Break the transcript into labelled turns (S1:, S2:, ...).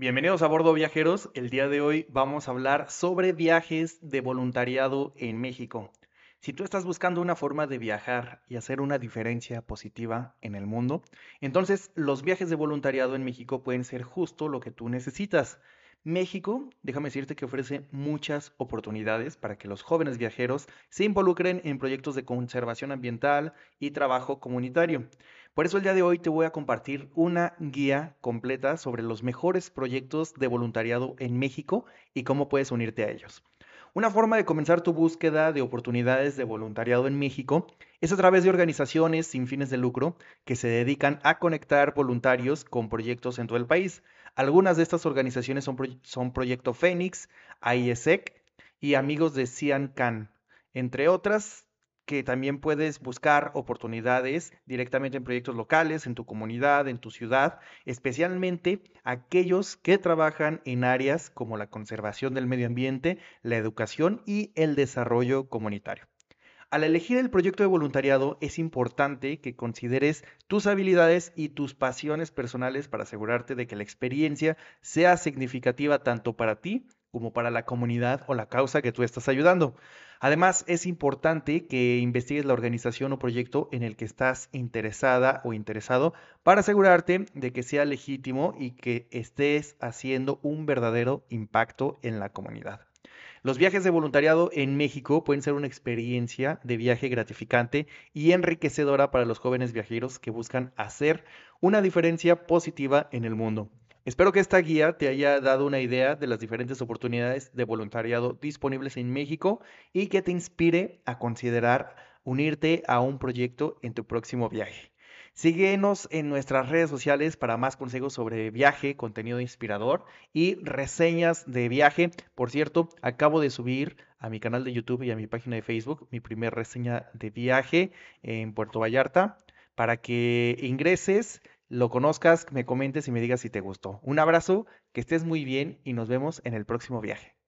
S1: Bienvenidos a bordo viajeros. El día de hoy vamos a hablar sobre viajes de voluntariado en México. Si tú estás buscando una forma de viajar y hacer una diferencia positiva en el mundo, entonces los viajes de voluntariado en México pueden ser justo lo que tú necesitas. México, déjame decirte que ofrece muchas oportunidades para que los jóvenes viajeros se involucren en proyectos de conservación ambiental y trabajo comunitario. Por eso el día de hoy te voy a compartir una guía completa sobre los mejores proyectos de voluntariado en México y cómo puedes unirte a ellos. Una forma de comenzar tu búsqueda de oportunidades de voluntariado en México es a través de organizaciones sin fines de lucro que se dedican a conectar voluntarios con proyectos en todo el país. Algunas de estas organizaciones son, Proyecto Fénix, AIESEC y Amigos de Cian Can, entre otras que también puedes buscar oportunidades directamente en proyectos locales, en tu comunidad, en tu ciudad, especialmente aquellos que trabajan en áreas como la conservación del medio ambiente, la educación y el desarrollo comunitario. Al elegir el proyecto de voluntariado es importante que consideres tus habilidades y tus pasiones personales para asegurarte de que la experiencia sea significativa tanto para ti como para la comunidad o la causa que tú estás ayudando. Además, es importante que investigues la organización o proyecto en el que estás interesada o interesado para asegurarte de que sea legítimo y que estés haciendo un verdadero impacto en la comunidad. Los viajes de voluntariado en México pueden ser una experiencia de viaje gratificante y enriquecedora para los jóvenes viajeros que buscan hacer una diferencia positiva en el mundo. Espero que esta guía te haya dado una idea de las diferentes oportunidades de voluntariado disponibles en México y que te inspire a considerar unirte a un proyecto en tu próximo viaje. Síguenos en nuestras redes sociales para más consejos sobre viaje, contenido inspirador y reseñas de viaje. Por cierto, acabo de subir a mi canal de YouTube y a mi página de Facebook mi primer reseña de viaje en Puerto Vallarta para que ingreses lo conozcas, me comentes y me digas si te gustó. Un abrazo, que estés muy bien y nos vemos en el próximo viaje.